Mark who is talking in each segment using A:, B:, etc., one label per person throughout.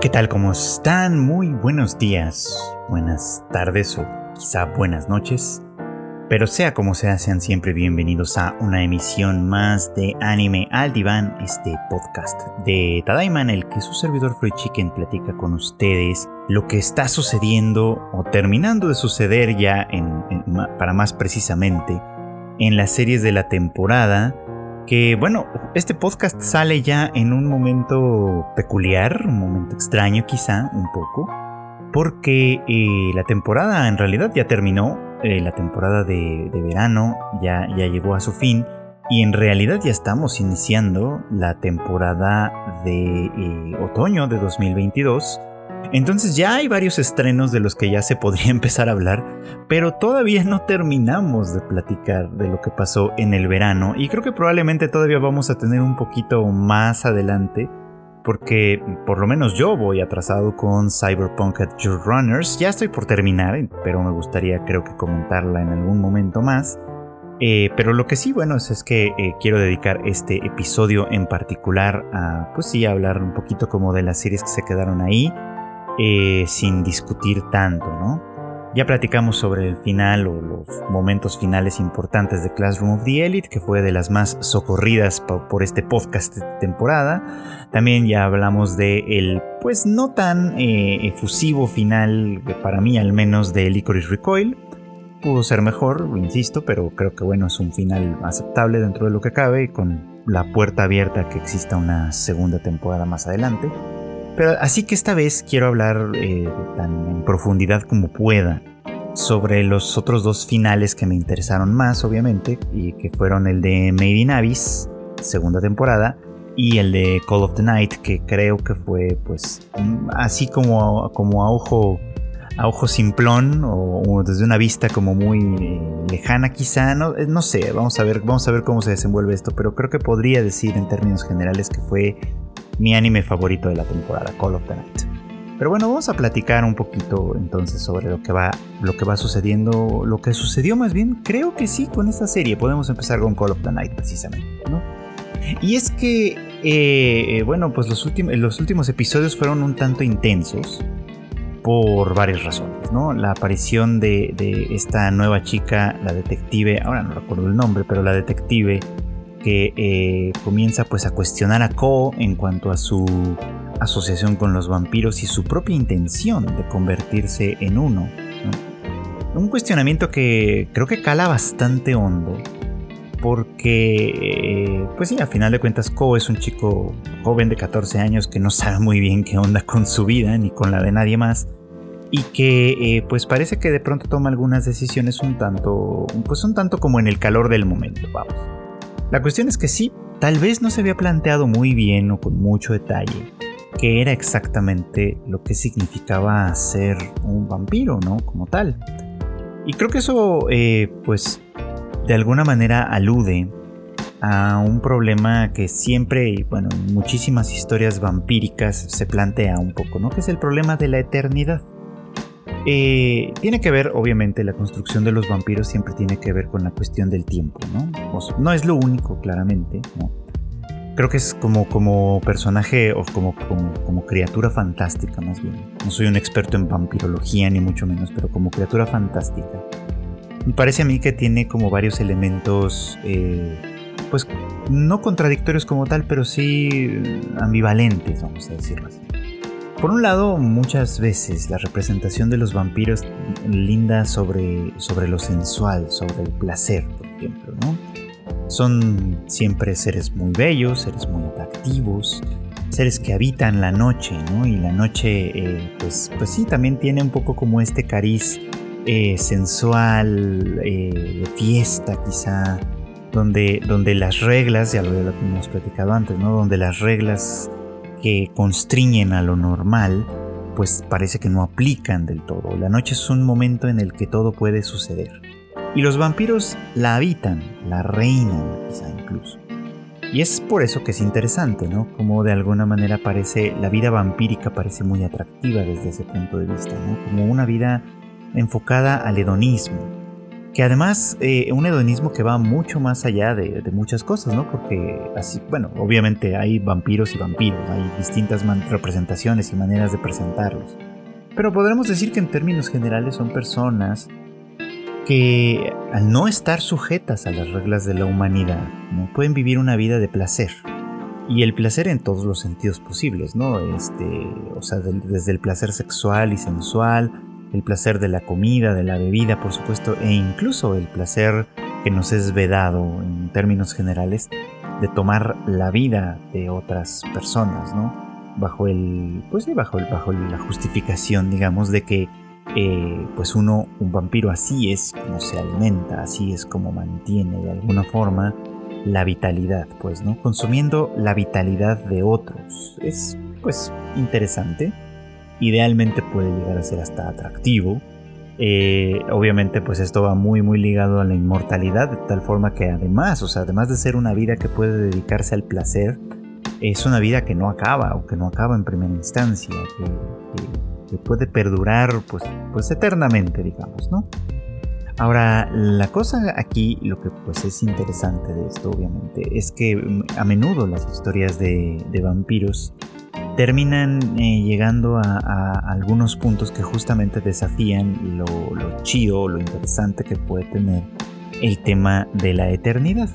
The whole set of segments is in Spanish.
A: ¿Qué tal? ¿Cómo están? Muy buenos días, buenas tardes o quizá buenas noches. Pero sea como sea, sean siempre bienvenidos a una emisión más de Anime al Diván, este podcast de Tadaima en el que su servidor Free Chicken platica con ustedes lo que está sucediendo o terminando de suceder ya para más precisamente en las series de la temporada que bueno, este podcast sale ya en un momento peculiar, un momento extraño quizá, un poco, porque eh, la temporada en realidad ya terminó, eh, la temporada de, verano ya, ya llegó a su fin y en realidad ya estamos iniciando la temporada de eh, otoño de 2022 entonces ya hay varios estrenos de los que ya se podría empezar a hablar, pero todavía no terminamos de platicar de lo que pasó en el verano y creo que probablemente todavía vamos a tener un poquito más adelante porque por lo menos yo voy atrasado con Cyberpunk Adventure Runners. Ya estoy por terminar, pero me gustaría creo que comentarla en algún momento más. Eh, pero lo que sí, bueno, es, que eh, quiero dedicar este episodio en particular a, pues sí, a hablar un poquito como de las series que se quedaron ahí eh, sin discutir tanto, ¿no? Ya platicamos sobre el final o los momentos finales importantes de Classroom of the Elite, que fue de las más socorridas por este podcast de temporada. También ya hablamos de el, pues no tan eh, efusivo final, para mí al menos, de Licorice Recoil. Pudo ser mejor, insisto, pero creo que bueno, es un final aceptable dentro de lo que cabe, con la puerta abierta que exista una segunda temporada más adelante. Pero así que esta vez quiero hablar eh, tan en profundidad como pueda sobre los otros dos finales que me interesaron más, obviamente, y que fueron el de Made in Abyss, segunda temporada, y el de Call of the Night, que creo que fue, pues, así como, como a ojo a ojo simplón o, desde una vista como muy eh, lejana quizá, no, eh, no sé, vamos a ver, vamos a ver cómo se desenvuelve esto, pero creo que podría decir en términos generales que fue mi anime favorito de la temporada, Call of the Night. Pero bueno, vamos a platicar un poquito entonces sobre lo que va, lo que va sucediendo, lo que sucedió más bien, creo que sí con esta serie. Podemos empezar con Call of the Night precisamente, ¿no? Y es que, eh, bueno, pues los, últimos, episodios fueron un tanto intensos por varias razones, ¿no? La aparición de esta nueva chica, la detective, ahora no recuerdo el nombre, pero la detective que eh, comienza pues a cuestionar a Ko en cuanto a su asociación con los vampiros y su propia intención de convertirse en uno. Un cuestionamiento que creo que cala bastante hondo porque eh, pues a final de cuentas Ko es un chico joven de 14 años que no sabe muy bien qué onda con su vida ni con la de nadie más y que eh, pues parece que de pronto toma algunas decisiones un tanto pues un tanto como en el calor del momento, vamos. La cuestión es que sí, tal vez no se había planteado muy bien o con mucho detalle qué era exactamente lo que significaba ser un vampiro, ¿no? Como tal. Y creo que eso, eh, pues, de alguna manera alude a un problema que siempre, bueno, en muchísimas historias vampíricas se plantea un poco, ¿no? Que es el problema de la eternidad. Eh, tiene que ver, obviamente, la construcción de los vampiros siempre tiene que ver con la cuestión del tiempo, ¿no? no es lo único, claramente. Creo que es como, como personaje o como, como, criatura fantástica, más bien. No soy un experto en vampirología, ni mucho menos, pero como criatura fantástica. Me parece a mí que tiene como varios elementos, eh, pues no contradictorios como tal, pero sí ambivalentes, vamos a decirlo así. Por un lado, muchas veces la representación de los vampiros linda sobre, sobre lo sensual, sobre el placer, por ejemplo, ¿no? Son siempre seres muy bellos, seres muy atractivos, seres que habitan la noche, ¿no? Y la noche, eh, pues, pues sí, también tiene un poco como este cariz eh, sensual, eh, de fiesta quizá, donde, donde las reglas, ya lo hemos platicado antes, ¿no? Donde las reglas que constriñen a lo normal, pues parece que no aplican del todo. La noche es un momento en el que todo puede suceder. Y los vampiros la habitan, la reinan quizá incluso. Y es por eso que es interesante, ¿no? Como de alguna manera parece, la vida vampírica parece muy atractiva desde ese punto de vista, ¿no? Como una vida enfocada al hedonismo, que además eh, un hedonismo que va mucho más allá de, muchas cosas, ¿no? Porque así, bueno, obviamente hay vampiros y vampiros, hay distintas representaciones y maneras de presentarlos. Pero podremos decir que en términos generales son personas que al no estar sujetas a las reglas de la humanidad, ¿no? pueden vivir una vida de placer. Y el placer en todos los sentidos posibles, ¿no? Este, o sea, desde el placer sexual y sensual, el placer de la comida, de la bebida, por supuesto, e incluso el placer que nos es vedado en términos generales de tomar la vida de otras personas, ¿no? Bajo el, pues sí, bajo, el, bajo la justificación, digamos, de que eh, pues uno, un vampiro así es como se alimenta, así es como mantiene de alguna forma la vitalidad, pues, ¿no? Consumiendo la vitalidad de otros. Es, pues, interesante idealmente puede llegar a ser hasta atractivo. Eh, obviamente pues esto va muy muy ligado a la inmortalidad de tal forma que además, o sea, además de ser una vida que puede dedicarse al placer, es una vida que no acaba o que no acaba en primera instancia, que, puede perdurar pues, pues eternamente, digamos, ¿no? Ahora, la cosa aquí, lo que pues es interesante de esto, obviamente, es que mm, a menudo las historias de, de vampiros terminan eh, llegando a, algunos puntos que justamente desafían lo, lo chido, lo interesante que puede tener el tema de la eternidad.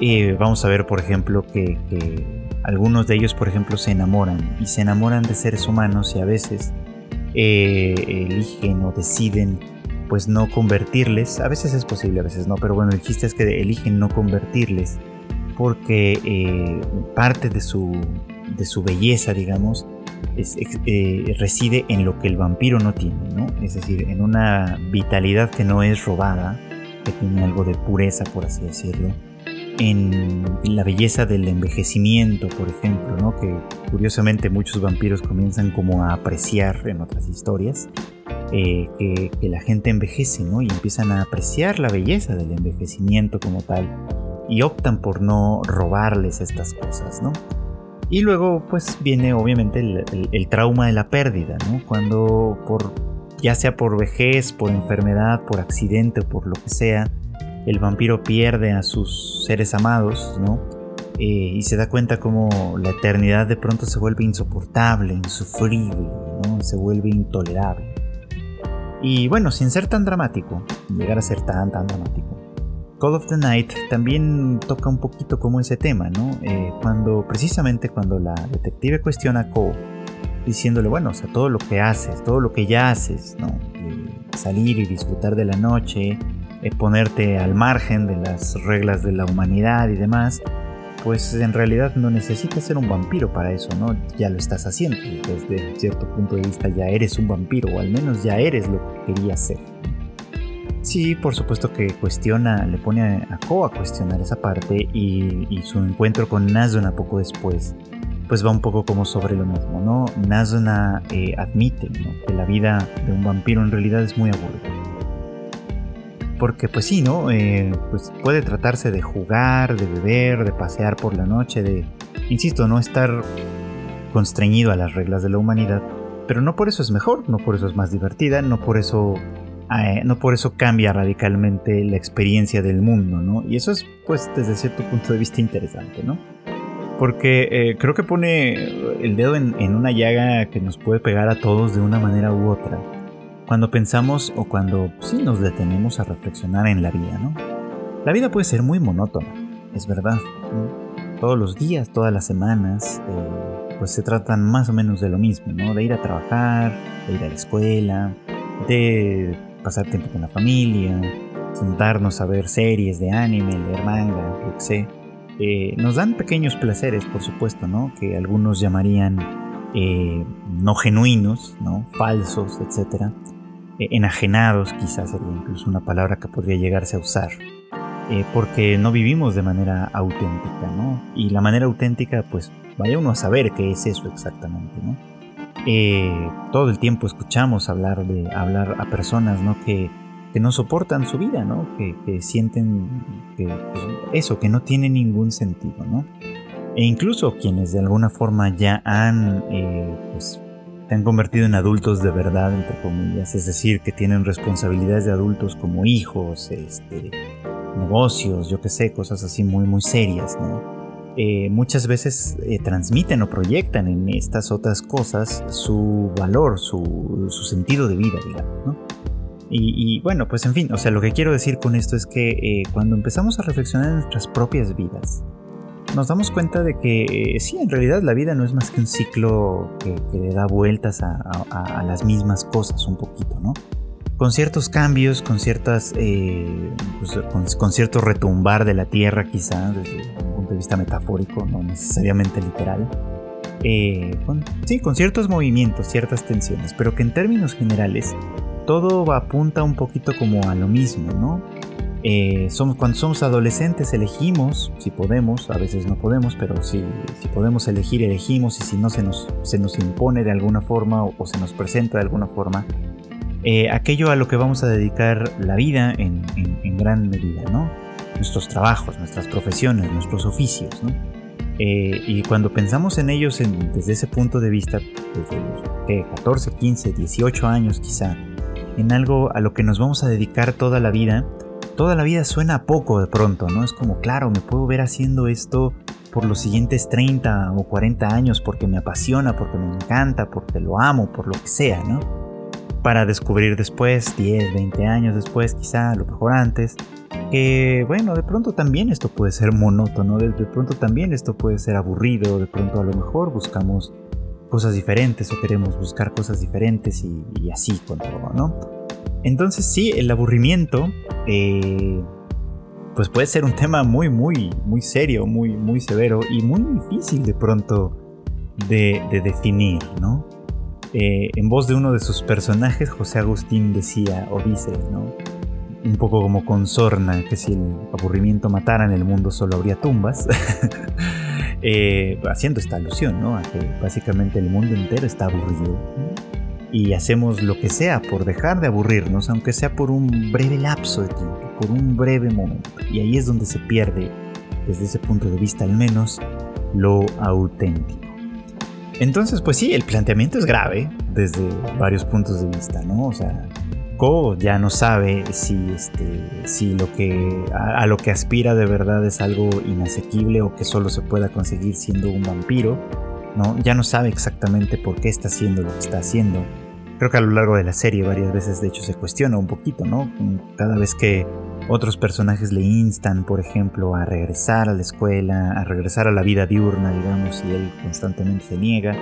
A: Eh, vamos a ver, por ejemplo, que, algunos de ellos, por ejemplo, se enamoran y se enamoran de seres humanos y a veces eh, eligen o deciden pues no convertirles. A veces es posible, a veces no, pero bueno, el chiste es que eligen no convertirles porque parte de su de su belleza, digamos, eh, reside en lo que el vampiro no tiene, ¿no? Es decir, en una vitalidad que no es robada, que tiene algo de pureza, por así decirlo, en la belleza del envejecimiento, por ejemplo, ¿no? Que curiosamente muchos vampiros comienzan como a apreciar en otras historias, eh, que, que, la gente envejece, ¿no? Y empiezan a apreciar la belleza del envejecimiento como tal y optan por no robarles estas cosas, ¿no? Y luego pues viene obviamente el, trauma de la pérdida, ¿no? Cuando por, ya sea por vejez, por enfermedad, por accidente o por lo que sea, el vampiro pierde a sus seres amados, ¿no? Eh, y se da cuenta como la eternidad de pronto se vuelve insoportable, insufrible, ¿no? Se vuelve intolerable. Y bueno, sin ser tan dramático, llegar a ser tan, tan dramático, Call of the Night también toca un poquito como ese tema, ¿no? Eh, cuando, precisamente cuando la detective cuestiona a Cole, diciéndole, bueno, o sea, todo lo que haces, todo lo que ya haces, ¿no? salir y disfrutar de la noche, eh, ponerte al margen de las reglas de la humanidad y demás, pues en realidad no necesitas ser un vampiro para eso, ¿no? Ya lo estás haciendo, desde cierto punto de vista ya eres un vampiro, o al menos ya eres lo que querías ser. Sí, por supuesto que cuestiona, le pone a Ko a cuestionar esa parte y, su encuentro con Nazuna poco después, pues va un poco como sobre lo mismo, ¿no? Nazuna eh, admite que la vida de un vampiro en realidad es muy aburrida. Porque pues sí, ¿no? Eh, pues puede tratarse de jugar, de beber, de pasear por la noche, de, insisto, no estar constreñido a las reglas de la humanidad. Pero no por eso es mejor, no por eso es más divertida, no por eso eh, no por eso cambia radicalmente la experiencia del mundo, ¿no? Y eso es, pues, desde cierto punto de vista interesante, ¿no? Porque eh, creo que pone el dedo en, una llaga que nos puede pegar a todos de una manera u otra. Cuando pensamos o cuando sí nos detenemos a reflexionar en la vida, ¿no? La vida puede ser muy monótona, es verdad. Todos los días, todas las semanas, eh, pues se tratan más o menos de lo mismo, ¿no? De ir a trabajar, de ir a la escuela, de pasar tiempo con la familia, sentarnos a ver series de anime, leer manga, lo que sé. Eh, nos dan pequeños placeres, por supuesto, ¿no? Que algunos llamarían eh, no genuinos, ¿no? Falsos, etc. Eh, enajenados, quizás sería incluso una palabra que podría llegarse a usar. porque no vivimos de manera auténtica, ¿no? Y la manera auténtica, pues vaya uno a saber qué es eso exactamente, ¿no? Eh, todo el tiempo escuchamos hablar de hablar a personas ¿no? que, no soportan su vida, ¿no? que, sienten que, pues, eso, que no tiene ningún sentido. ¿no? E incluso quienes de alguna forma ya han eh, pues, se han convertido en adultos de verdad, entre comillas, es decir, que tienen responsabilidades de adultos como hijos, este, negocios, yo qué sé, cosas así muy, muy serias, eh, muchas veces eh, transmiten o proyectan en estas otras cosas su valor, su, sentido de vida, digamos. Y, bueno, pues en fin, o sea, lo que quiero decir con esto es que eh, cuando empezamos a reflexionar en nuestras propias vidas, nos damos cuenta de que sí, en realidad la vida no es más que un ciclo que, le da vueltas a, las mismas cosas un poquito, ¿no? Con ciertos cambios, con ciertas, eh, pues, con, cierto retumbar de la tierra quizá, desde un punto de vista metafórico, no necesariamente literal. Eh, sí, con ciertos movimientos, ciertas tensiones, pero que en términos generales todo apunta un poquito como a lo mismo, ¿no? Eh, somos, cuando somos adolescentes elegimos, si podemos, a veces no podemos, pero si, si podemos elegir, elegimos y si no se nos, se nos impone de alguna forma o, se nos presenta de alguna forma, eh, aquello a lo que vamos a dedicar la vida en, en, gran medida, ¿no? Nuestros trabajos, nuestras profesiones, nuestros oficios, ¿no? Eh, y cuando pensamos en ellos desde ese punto de vista, desde los 14, 15, 18 años quizá, en algo a lo que nos vamos a dedicar toda la vida, toda la vida suena poco de pronto, ¿no? Es como, claro, me puedo ver haciendo esto por los siguientes 30 o 40 años porque me apasiona, porque me encanta, porque lo amo, por lo que sea, ¿no? Para descubrir después, 10, 20 años después, quizá, a lo mejor antes, que bueno, de pronto también esto puede ser monótono, de, pronto también esto puede ser aburrido, de pronto a lo mejor buscamos cosas diferentes o queremos buscar cosas diferentes y, así con ¿no? Entonces sí, el aburrimiento, eh, pues puede ser un tema muy, muy, muy serio, muy, muy severo y muy difícil de pronto de, definir, ¿no? Eh, en voz de uno de sus personajes, José Agustín decía o dice, ¿no? Un poco como con sorna, que si el aburrimiento matara en el mundo solo habría tumbas. Eh, haciendo esta alusión, ¿no? A que básicamente el mundo entero está aburrido y hacemos lo que sea por dejar de aburrirnos, aunque sea por un breve lapso de tiempo, por un breve momento. Y ahí es donde se pierde, desde ese punto de vista al menos, lo auténtico. Entonces, pues sí, el planteamiento es grave desde varios puntos de vista, ¿no? O sea, Ko ya no sabe si, este, si lo que, a, lo que aspira de verdad es algo inasequible o que solo se pueda conseguir siendo un vampiro, ¿no? Ya no sabe exactamente por qué está haciendo lo que está haciendo Creo que a lo largo de la serie varias veces de hecho se cuestiona un poquito, ¿no? Cada vez que otros personajes le instan, por ejemplo, a regresar a la escuela, a regresar a la vida diurna, digamos, y él constantemente se niega.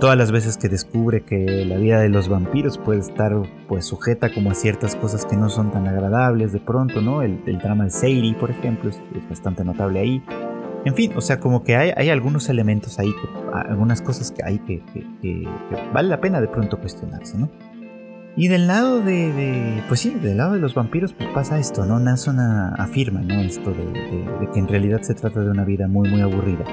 A: Todas las veces que descubre que la vida de los vampiros puede estar pues sujeta como a ciertas cosas que no son tan agradables de pronto, ¿no? El, drama de Seiri, por ejemplo, es bastante notable ahí. En fin, o sea, como que hay, algunos elementos ahí, algunas cosas que hay que, vale la pena de pronto cuestionarse, ¿no? Y del lado de, pues sí, del lado de los vampiros, pues pasa esto, ¿no? Nason afirma, ¿no? Esto de, que en realidad se trata de una vida muy, muy aburrida.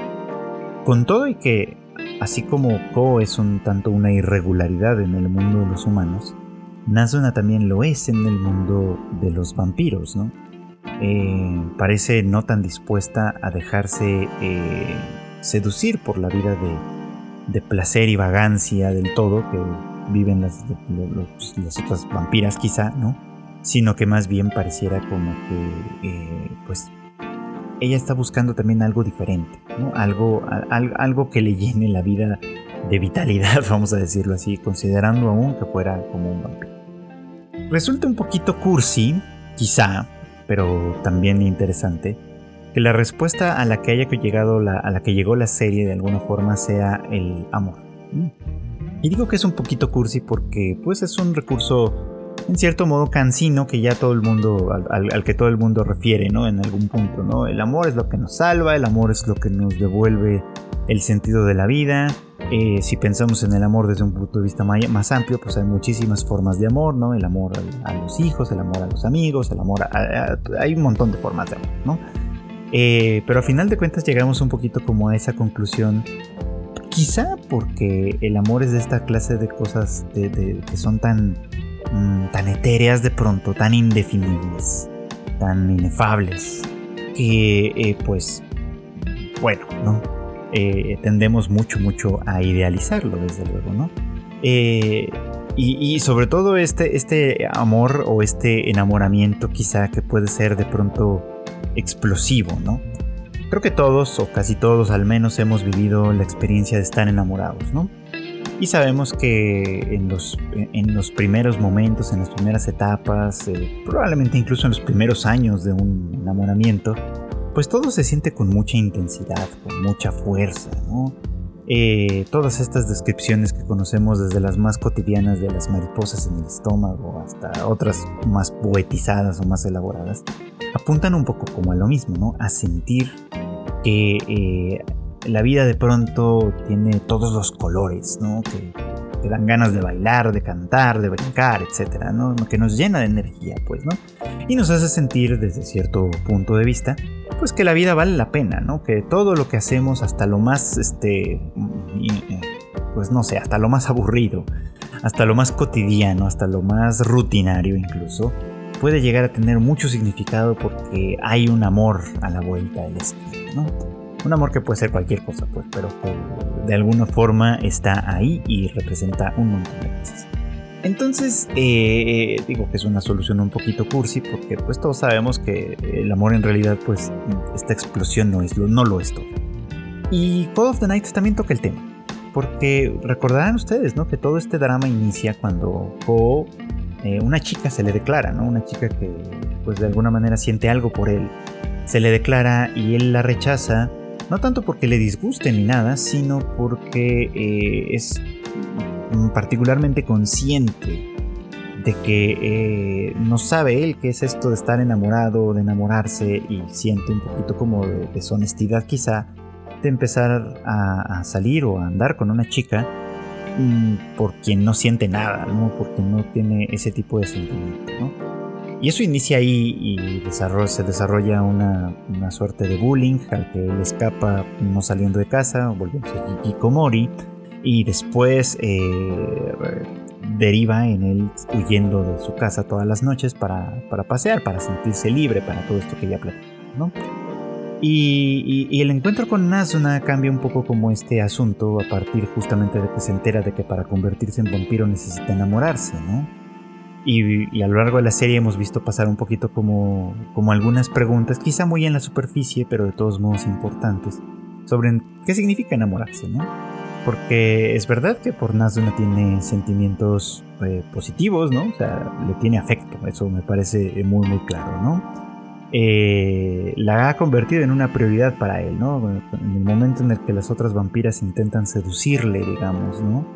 A: Con todo y que, así como Ko es un tanto una irregularidad en el mundo de los humanos, Nasuna también lo es en el mundo de los vampiros, ¿no? Eh, parece no tan dispuesta a dejarse eh, seducir por la vida de, placer y vagancia del todo que viven las, otras vampiras quizá, ¿no? Sino que más bien pareciera como que, eh, pues, ella está buscando también algo diferente, ¿no? Algo, algo que le llene la vida de vitalidad, vamos a decirlo así, considerando aún que fuera como un vampiro. Resulta un poquito cursi, quizá, pero también interesante, que la respuesta a la que haya llegado la, a la que llegó la serie de alguna forma sea el amor. Y digo que es un poquito cursi porque pues es un recurso en cierto modo cansino que ya todo el mundo, al, que todo el mundo refiere, ¿no? En algún punto, ¿no? El amor es lo que nos salva, el amor es lo que nos devuelve el sentido de la vida. Eh, si pensamos en el amor desde un punto de vista más amplio, pues hay muchísimas formas de amor, ¿no? El amor a, los hijos, el amor a los amigos, el amor a, hay un montón de formas de amor, ¿no? Eh, pero a final de cuentas llegamos un poquito como a esa conclusión Quizá porque el amor es de esta clase de cosas que son tan Mm, tan etéreas de pronto, tan indefinibles, tan inefables, que eh, pues, bueno, ¿no? Eh, tendemos mucho, mucho a idealizarlo, desde luego, ¿no? Eh, y, sobre todo este, este amor o este enamoramiento quizá que puede ser de pronto explosivo, ¿no? Creo que todos, o casi todos al menos, hemos vivido la experiencia de estar enamorados, ¿no? Y sabemos que en los, en los primeros momentos, en las primeras etapas, eh, probablemente incluso en los primeros años de un enamoramiento, pues todo se siente con mucha intensidad, con mucha fuerza, ¿no? Eh, todas estas descripciones que conocemos desde las más cotidianas de las mariposas en el estómago hasta otras más poetizadas o más elaboradas, apuntan un poco como a lo mismo, ¿no? A sentir que eh, la vida de pronto tiene todos los colores, ¿no? Que, te dan ganas de bailar, de cantar, de brincar, etcétera, ¿no? Que nos llena de energía, pues, ¿no? Y nos hace sentir desde cierto punto de vista pues que la vida vale la pena, ¿no? Que todo lo que hacemos, hasta lo más, este, pues no sé, hasta lo más aburrido, hasta lo más cotidiano, hasta lo más rutinario incluso, puede llegar a tener mucho significado porque hay un amor a la vuelta del esquina, ¿no? Un amor que puede ser cualquier cosa, pues, pero que de alguna forma está ahí y representa un montón de cosas. Entonces, eh, digo que es una solución un poquito cursi porque pues todos sabemos que el amor en realidad pues esta explosión no, es, no lo es todo. Y Call of the Night también toca el tema. Porque recordarán ustedes, ¿no? Que todo este drama inicia cuando Ko, eh, una chica se le declara, ¿no? Una chica que pues de alguna manera siente algo por él. Se le declara y él la rechaza, no tanto porque le disguste ni nada, sino porque eh, es particularmente consciente de que eh, no sabe él qué es esto de estar enamorado, de enamorarse y siente un poquito como de deshonestidad quizá de empezar a, salir o a andar con una chica mm, por quien no siente nada, ¿no? porque no tiene ese tipo de sentimiento. Y eso inicia ahí y se desarrolla una, suerte de bullying al que él escapa no saliendo de casa, volviéndose Hikikomori y después eh, deriva en él huyendo de su casa todas las noches para, pasear, para sentirse libre, para todo esto que ya platicamos, Y, el encuentro con Nazuna cambia un poco como este asunto a partir justamente de que se entera de que para convertirse en vampiro necesita enamorarse, ¿no? Y, a lo largo de la serie hemos visto pasar un poquito como, como algunas preguntas, quizá muy en la superficie, pero de todos modos importantes, sobre qué significa enamorarse, ¿no? Porque es verdad que por Nazuna tiene sentimientos eh, positivos, ¿no? O sea, le tiene afecto, eso me parece muy, muy claro, ¿no? Eh, la ha convertido en una prioridad para él, ¿no? En el momento en el que las otras vampiras intentan seducirle, digamos, ¿no?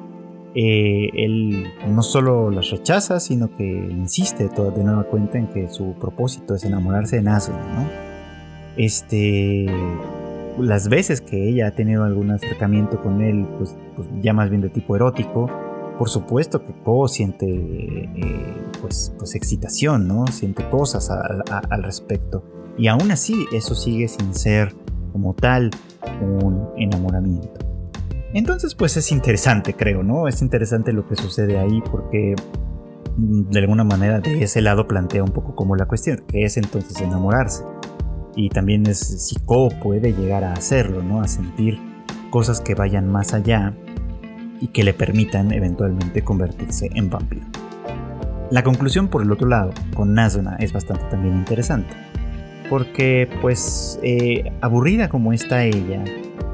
A: Eh, él no solo las rechaza, sino que insiste de nueva cuenta en que su propósito es enamorarse de Nazuna, ¿no? Este las veces que ella ha tenido algún acercamiento con él, pues, pues ya más bien de tipo erótico, por supuesto que Ko siente eh, pues, pues excitación, ¿no? Siente cosas al respecto. Y aún así, eso sigue sin ser como tal un enamoramiento. Entonces, pues es interesante, creo, ¿no? Es interesante lo que sucede ahí porque mm, de alguna manera de ese lado plantea un poco como la cuestión, que es entonces enamorarse y también es si Ko puede llegar a hacerlo, ¿no? A sentir cosas que vayan más allá y que le permitan eventualmente convertirse en vampiro. La conclusión por el otro lado, con Nazuna, es bastante también interesante. Porque, pues, eh, aburrida como está ella,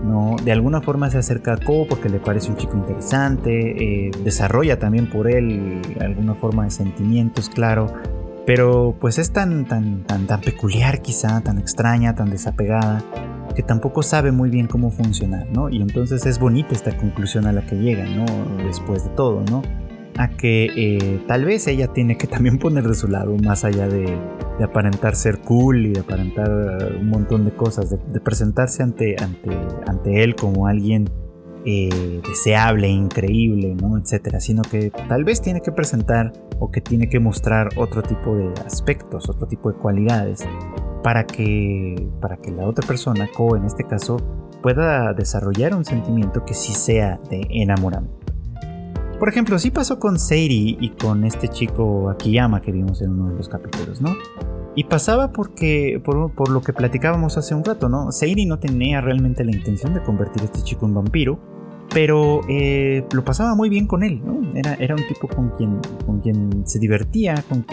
A: ¿no? De alguna forma se acerca a Ko porque le parece un chico interesante, eh, desarrolla también por él alguna forma de sentimientos, claro, pero pues es tan, tan, tan, tan peculiar quizá, tan extraña, tan desapegada, que tampoco sabe muy bien cómo funcionar, ¿no? Y entonces es bonita esta conclusión a la que llega, ¿no? Después de todo, ¿no? A que eh, tal vez ella tiene que también poner de su lado, más allá de, aparentar ser cool y de aparentar un montón de cosas, de, de presentarse ante, ante, ante él como alguien eh, deseable, increíble, ¿no? etcétera, sino que tal vez tiene que presentar o que tiene que mostrar otro tipo de aspectos, otro tipo de cualidades para que, para que la otra persona, Ko en este caso, pueda desarrollar un sentimiento que sí sea de enamoramiento. Por ejemplo, sí pasó con Seiri y con este chico Akiyama que vimos en uno de los capítulos, ¿no? Y pasaba porque, por, por, lo que platicábamos hace un rato, ¿no? Seiri no tenía realmente la intención de convertir a este chico en vampiro, pero eh, lo pasaba muy bien con él, ¿no? Era, era un tipo con quien, con quien se divertía, con,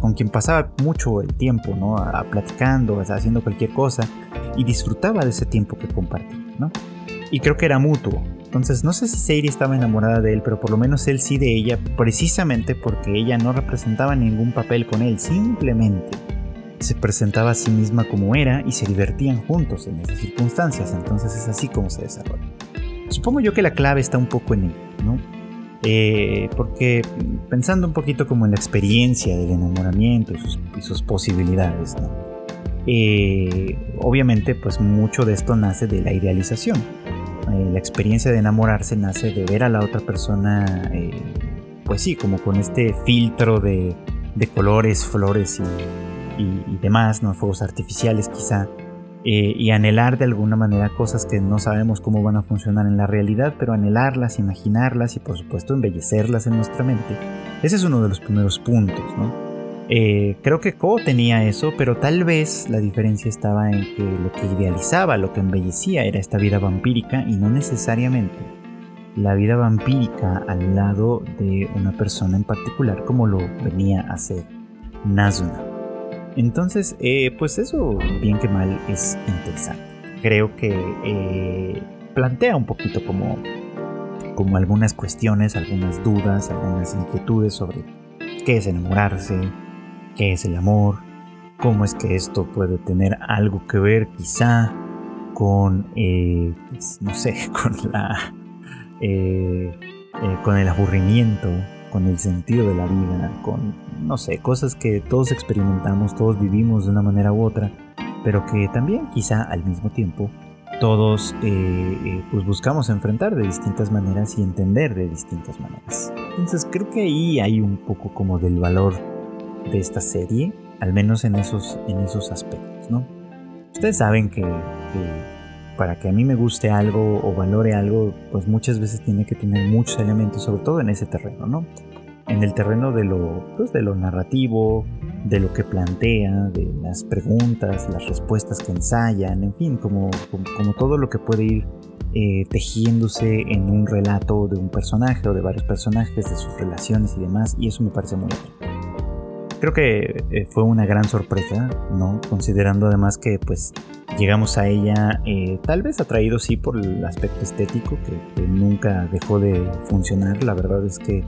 A: con quien pasaba mucho el tiempo, ¿no? A, platicando, haciendo cualquier cosa y disfrutaba de ese tiempo que compartía, ¿no? Y creo que era mutuo. Entonces no sé si Seiri estaba enamorada de él, pero por lo menos él sí de ella, precisamente porque ella no representaba ningún papel con él, simplemente se presentaba a sí misma como era y se divertían juntos en esas circunstancias. Entonces es así como se desarrolla. Supongo yo que la clave está un poco en ello, ¿no? Eh, porque pensando un poquito como en la experiencia del enamoramiento y sus, posibilidades, ¿no? Eh, obviamente pues mucho de esto nace de la idealización. Eh, la experiencia de enamorarse nace de ver a la otra persona, pues sí, como con este filtro de, colores, flores y, y demás, ¿no? fuegos artificiales quizá, eh, y anhelar de alguna manera cosas que no sabemos cómo van a funcionar en la realidad, pero anhelarlas, imaginarlas y por supuesto embellecerlas en nuestra mente. Ese es uno de los primeros puntos, ¿no? Eh, creo que Ko tenía eso, pero tal vez la diferencia estaba en que lo que idealizaba, lo que embellecía era esta vida vampírica y no necesariamente la vida vampírica al lado de una persona en particular como lo venía a hacer Nazuna. Entonces, eh, pues eso, bien que mal, es interesante. Creo que eh, plantea un poquito como, como algunas cuestiones, algunas dudas, algunas inquietudes sobre qué es enamorarse, qué es el amor, cómo es que esto puede tener algo que ver quizá con, eh, pues, no sé, con la... con el aburrimiento, con el sentido de la vida, con, no sé, cosas que todos experimentamos, todos vivimos de una manera u otra, pero que también quizá al mismo tiempo todos eh, eh, pues buscamos enfrentar de distintas maneras y entender de distintas maneras. Entonces creo que ahí hay un poco como del valor de esta serie, al menos en esos, en esos aspectos, ¿no? Ustedes saben que para que a mí me guste algo o valore algo, pues muchas veces tiene que tener muchos elementos, sobre todo en ese terreno, ¿no? En el terreno de lo, pues, de lo narrativo, de lo que plantea, de las preguntas, las respuestas que ensayan, en fin, como, como, todo lo que puede ir eh, tejiéndose en un relato de un personaje o de varios personajes, de sus relaciones y demás, y eso me parece muy atractivo. Creo que eh, fue una gran sorpresa, ¿no? Considerando además que pues llegamos a ella eh, tal vez atraído sí por el aspecto estético que, nunca dejó de funcionar. La verdad es que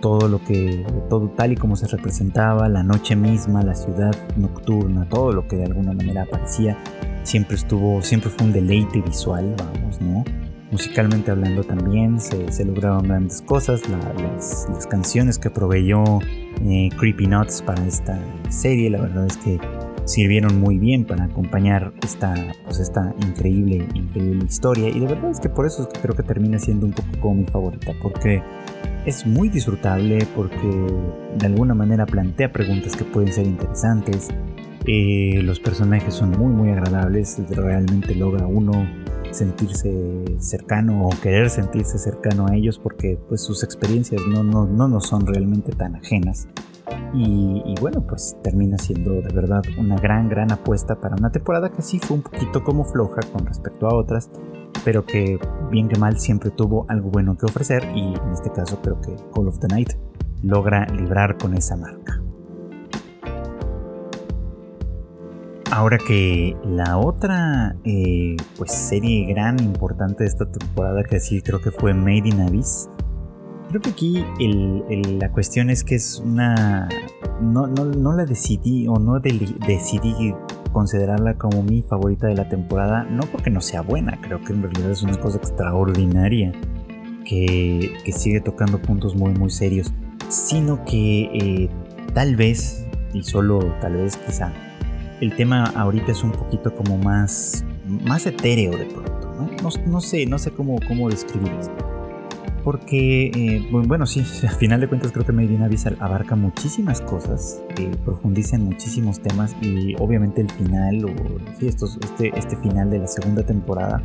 A: todo lo que, todo tal y como se representaba, la noche misma, la ciudad nocturna, todo lo que de alguna manera aparecía, siempre estuvo, siempre fue un deleite visual, vamos, ¿no? Musicalmente hablando también se, lograron grandes cosas, las, las, canciones que proveyó eh, Creepy Nuts para esta serie, la verdad es que sirvieron muy bien para acompañar esta, pues esta increíble, increíble historia. Y de verdad es que por eso creo que termina siendo un poco mi favorita, porque es muy disfrutable, porque de alguna manera plantea preguntas que pueden ser interesantes, eh, los personajes son muy muy agradables, realmente logra uno sentirse cercano o querer sentirse cercano a ellos porque pues sus experiencias no, no, no nos son realmente tan ajenas. Y, y, bueno, pues termina siendo de verdad una gran, gran apuesta para una temporada que sí fue un poquito como floja con respecto a otras, pero que bien que mal siempre tuvo algo bueno que ofrecer y en este caso creo que Call of the Night logra librar con esa marca. Ahora que la otra eh, pues serie gran importante de esta temporada que sí creo que fue Made in Abyss. Creo que aquí la cuestión es que es una... No, la decidí o no decidí considerarla como mi favorita de la temporada, no porque no sea buena, creo que en realidad es una cosa extraordinaria que, sigue tocando puntos muy muy serios, sino que eh, tal vez, y solo tal vez quizá, el tema ahorita es un poquito como más, más etéreo de pronto, ¿no? No, sé, no sé cómo, cómo describir esto. Porque, eh, bueno, sí, al final de cuentas creo que Medina Abyss abarca muchísimas cosas, eh, profundiza en muchísimos temas y obviamente el final, o sí, este, este final de la segunda temporada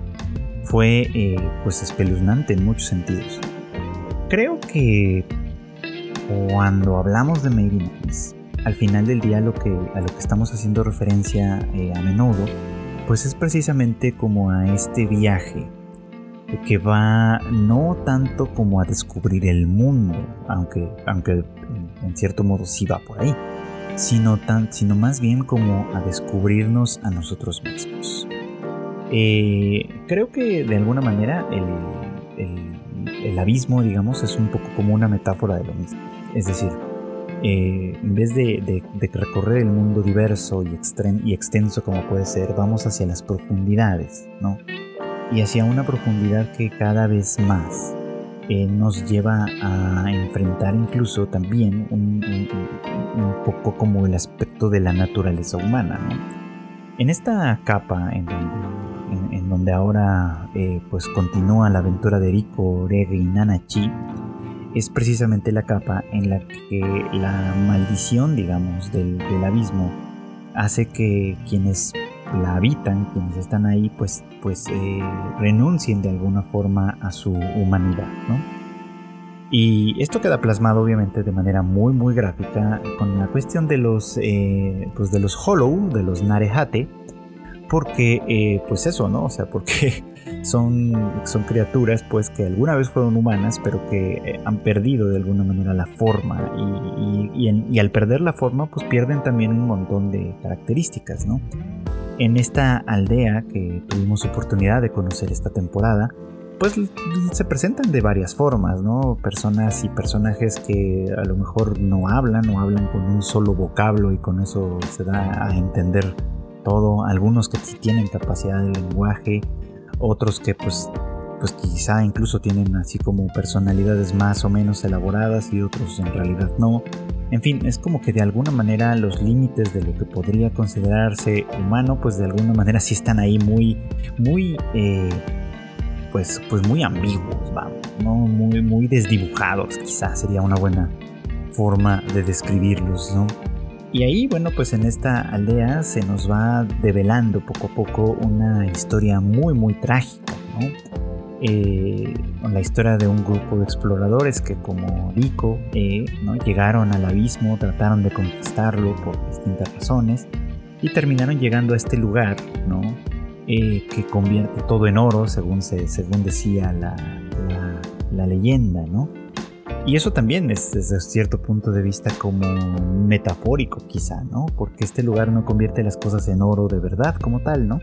A: fue eh, pues espeluznante en muchos sentidos. Creo que cuando hablamos de Made in al final del día a lo que estamos haciendo referencia eh, a menudo, pues es precisamente como a este viaje que va no tanto como a descubrir el mundo, aunque, aunque en cierto modo sí va por ahí, sino, tan, sino más bien como a descubrirnos a nosotros mismos. Eh, creo que de alguna manera el, el, abismo, digamos, es un poco como una metáfora de lo mismo. Es decir, eh, en vez de, de, recorrer el mundo diverso y, y extenso como puede ser, vamos hacia las profundidades, ¿no? y hacia una profundidad que cada vez más eh, nos lleva a enfrentar incluso también un, poco como el aspecto de la naturaleza humana. En esta capa en donde, ahora eh, pues continúa la aventura de Riko, Regi y Nanachi, es precisamente la capa en la que la maldición, digamos, del, abismo hace que quienes la habitan, quienes están ahí, pues, pues eh, renuncien de alguna forma a su humanidad, ¿no? Y esto queda plasmado obviamente de manera muy muy gráfica con la cuestión de los, eh, pues de los Hollow, de los Narehate, porque eh, pues eso, ¿no? O sea, porque son, son criaturas pues que alguna vez fueron humanas, pero que han perdido de alguna manera la forma y, y al perder la forma pues pierden también un montón de características, ¿no? En esta aldea que tuvimos oportunidad de conocer esta temporada, pues se presentan de varias formas, ¿no? Personas y personajes que a lo mejor no hablan o hablan con un solo vocablo y con eso se da a entender todo. Algunos que sí tienen capacidad de lenguaje, otros que pues, pues quizá incluso tienen así como personalidades más o menos elaboradas y otros en realidad no. En fin, es como que de alguna manera los límites de lo que podría considerarse humano, pues de alguna manera sí están ahí muy, muy, eh, pues, pues muy ambiguos, vamos, ¿no? Muy, muy desdibujados, quizás sería una buena forma de describirlos, ¿no? Y ahí, bueno, pues en esta aldea se nos va develando poco a poco una historia muy, muy trágica, ¿no? eh, la historia de un grupo de exploradores que como Rico eh, llegaron al abismo, trataron de conquistarlo por distintas razones y terminaron llegando a este lugar ¿no? Eh, que convierte todo en oro, según, se, según decía la, la, la leyenda. ¿no? Y eso también es desde cierto punto de vista como metafórico quizá, ¿no? Porque este lugar no convierte las cosas en oro de verdad como tal, ¿no?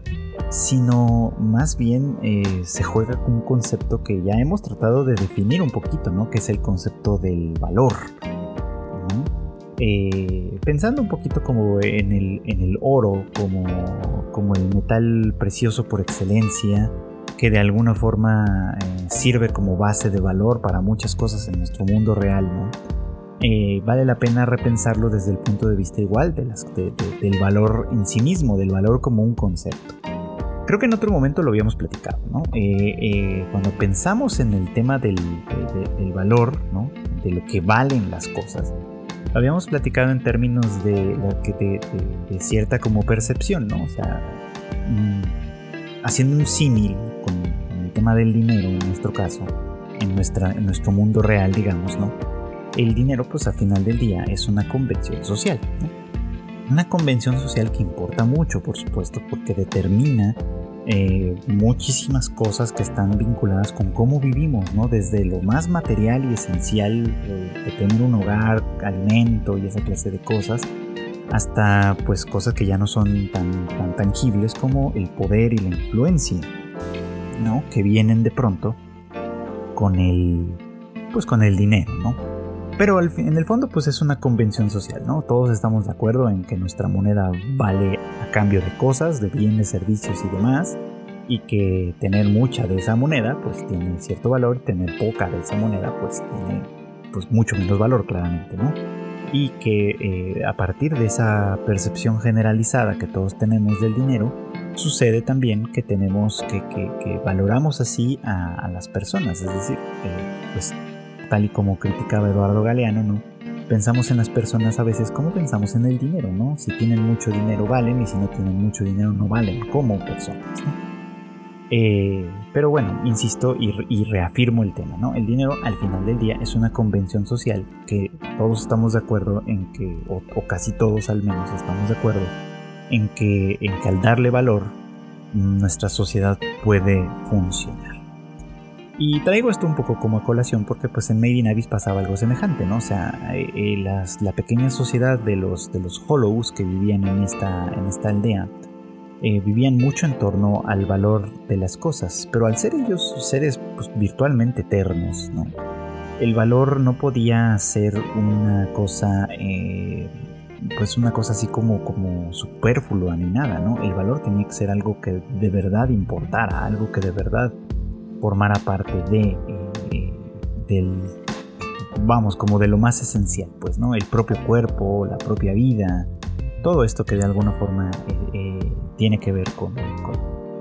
A: Sino más bien eh, se juega con un concepto que ya hemos tratado de definir un poquito, ¿no? Que es el concepto del valor. Eh, pensando un poquito como en el, en el oro, como, como el metal precioso por excelencia, que de alguna forma eh, sirve como base de valor para muchas cosas en nuestro mundo real, eh, vale la pena repensarlo desde el punto de vista igual de del valor en sí mismo, del valor como un concepto. Creo que en otro momento lo habíamos platicado. Eh, cuando pensamos en el tema del, valor. De lo que valen las cosas, habíamos platicado en términos de, de, cierta como percepción. O sea, mm, haciendo un símil tema del dinero, en nuestro caso, en, nuestra, en nuestro mundo real, digamos, ¿no? El dinero, pues al final del día, es una convención social, Una convención social que importa mucho, por supuesto, porque determina eh, muchísimas cosas que están vinculadas con cómo vivimos, ¿no? Desde lo más material y esencial eh, de tener un hogar, alimento y esa clase de cosas, hasta pues cosas que ya no son tan, tan tangibles como el poder y la influencia. ¿No? Que vienen de pronto con el, pues con el dinero, ¿no? Pero en el fondo pues es una convención social, ¿no? Todos estamos de acuerdo en que nuestra moneda vale a cambio de cosas, de bienes, servicios y demás, y que tener mucha de esa moneda pues tiene cierto valor, tener poca de esa moneda pues tiene pues mucho menos valor claramente, ¿no? Y que eh, a partir de esa percepción generalizada que todos tenemos del dinero, sucede también que tenemos que, que, valoramos así a, las personas, es decir, eh, pues tal y como criticaba Eduardo Galeano, ¿no? Pensamos en las personas a veces como pensamos en el dinero, ¿no? Si tienen mucho dinero valen y si no tienen mucho dinero no valen como personas. Eh, pero bueno, insisto y, reafirmo el tema, ¿no? El dinero al final del día es una convención social que todos estamos de acuerdo en que, o casi todos al menos estamos de acuerdo en que, en al darle valor nuestra sociedad puede funcionar. Y traigo esto un poco como a colación porque pues en Made in Abyss pasaba algo semejante, ¿no? O sea, eh, eh, la pequeña sociedad de los, de los Hollows que vivían en esta, en esta aldea eh, vivían mucho en torno al valor de las cosas, pero al ser ellos seres pues, virtualmente eternos, ¿no? El valor no podía ser una cosa, pues una cosa así como, como superflua ni nada, ¿no? El valor tenía que ser algo que de verdad importara, algo que de verdad formara parte de, eh, del, vamos, como de lo más esencial, pues, ¿no? El propio cuerpo, la propia vida, todo esto que de alguna forma eh, eh, tiene que ver con,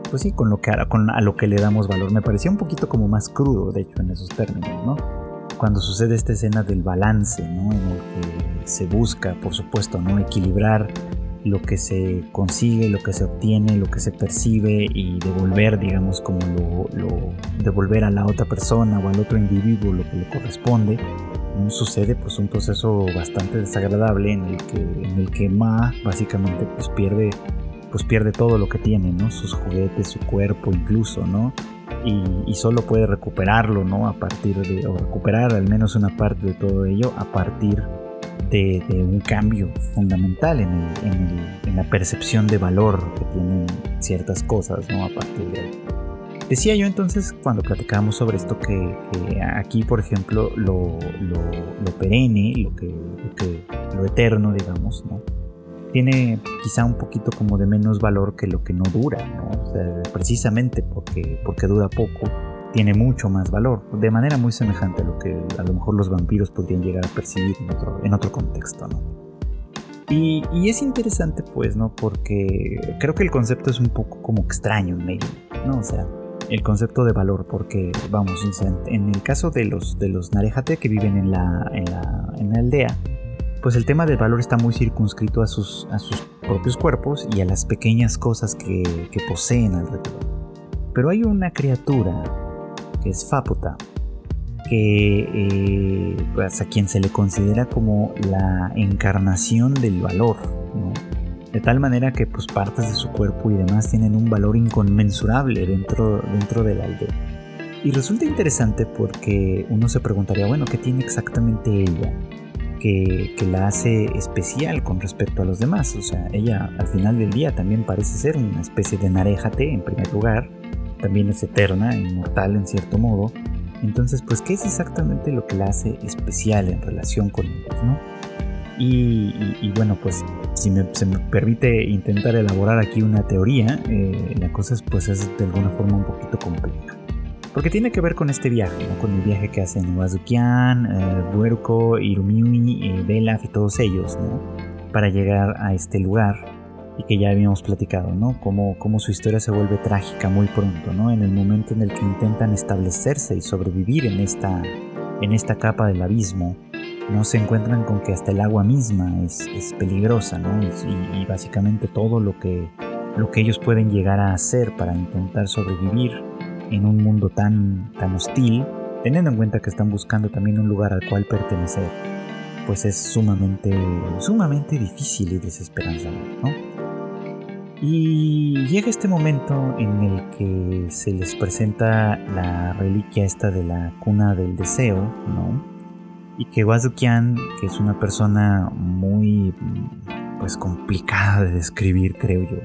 A: pues sí, con lo que con a lo que le damos valor. Me parecía un poquito como más crudo, de hecho, en esos términos, ¿no? Cuando sucede esta escena del balance, ¿no? En el que se busca, por supuesto, ¿no? Equilibrar lo que se consigue, lo que se obtiene, lo que se percibe y devolver, digamos, como lo, devolver a la otra persona o al otro individuo lo que le corresponde, sucede pues un proceso bastante desagradable en el que, en el que Ma básicamente pues pierde, pues pierde todo lo que tiene, ¿no? Sus juguetes, su cuerpo incluso, ¿no? Y, y, solo puede recuperarlo, ¿no? A partir de, o recuperar al menos una parte de todo ello a partir de, un cambio fundamental en, la percepción de valor que tienen ciertas cosas, ¿no? A partir de Decía yo entonces cuando platicábamos sobre esto que, aquí, por ejemplo, lo, perenne, lo que, lo eterno, digamos, ¿no? Tiene quizá un poquito como de menos valor que lo que no dura, ¿no? precisamente porque, porque dura poco, tiene mucho más valor, de manera muy semejante a lo que a lo mejor los vampiros podrían llegar a percibir en otro, en otro contexto, ¿no? Y, es interesante, pues, ¿no? Porque creo que el concepto es un poco como extraño en medio, ¿no? O sea, el concepto de valor, porque, vamos, en el caso de los, de los Narejate que viven en la, en la, en la aldea, pues el tema del valor está muy circunscrito a sus, a sus propios cuerpos y a las pequeñas cosas que, poseen alrededor. Pero hay una criatura que es Faputa, que eh, pues a quien se le considera como la encarnación del valor, de tal manera que pues partes de su cuerpo y demás tienen un valor inconmensurable dentro, dentro de la. Y resulta interesante porque uno se preguntaría, bueno, ¿qué tiene exactamente ella? Que, la hace especial con respecto a los demás. O sea, ella al final del día también parece ser una especie de narejate en primer lugar, también es eterna, inmortal en cierto modo. Entonces, pues, ¿qué es exactamente lo que la hace especial en relación con ellos, no? Y, bueno, pues, si se me permite intentar elaborar aquí una teoría, eh, la cosa es, pues, es de alguna forma un poquito compleja. Porque tiene que ver con este viaje, ¿no? con el viaje que hacen Wazukian, eh, Buerko, Irumiui, eh, Belaf y todos ellos, ¿no? para llegar a este lugar y que ya habíamos platicado, ¿no? Cómo, cómo su historia se vuelve trágica muy pronto, ¿no? En el momento en el que intentan establecerse y sobrevivir en esta, en esta capa del abismo, no se encuentran con que hasta el agua misma es, es peligrosa, ¿no? Y, básicamente todo lo que, lo que ellos pueden llegar a hacer para intentar sobrevivir en un mundo tan, tan hostil, teniendo en cuenta que están buscando también un lugar al cual pertenecer, pues es sumamente, sumamente difícil y desesperanzador, ¿no? Y llega este momento en el que se les presenta la reliquia esta de la cuna del deseo, ¿no? Y que Wazukian, que es una persona muy, pues, complicada de describir, creo yo.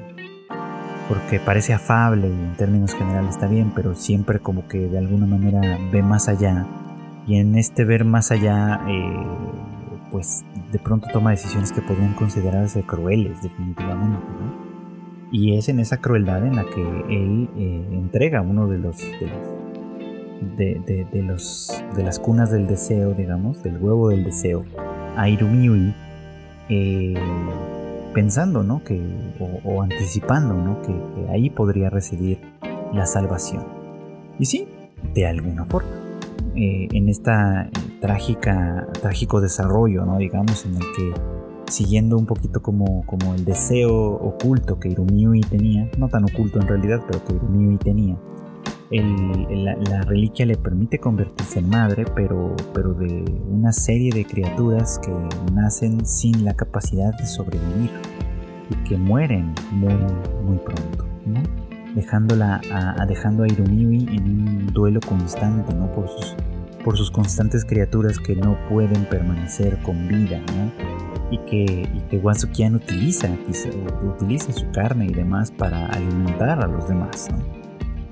A: Porque parece afable y en términos generales está bien, pero siempre como que de alguna manera ve más allá. Y en este ver más allá, eh, pues de pronto toma decisiones que podrían considerarse crueles, definitivamente. Y es en esa crueldad en la que él eh, entrega uno de los, de los, de, las cunas del deseo, digamos, del huevo del deseo, a Irumiui, eh, pensando, ¿no? Que, o, anticipando, ¿no? Que, ahí podría residir la salvación. Y sí, de alguna forma. Eh, en esta trágica, trágico desarrollo, ¿no? Digamos, en el que siguiendo un poquito como, como el deseo oculto que Irumiui tenía, no tan oculto en realidad, pero que Irumiui tenía. La, reliquia le permite convertirse en madre, pero, pero de una serie de criaturas que nacen sin la capacidad de sobrevivir y que mueren muy, muy pronto. dejándola a, dejando a Irumiwi en un duelo constante, ¿no? Por sus, por sus constantes criaturas que no pueden permanecer con vida, Y que, y que Wansukian utiliza, utiliza su carne y demás para alimentar a los demás,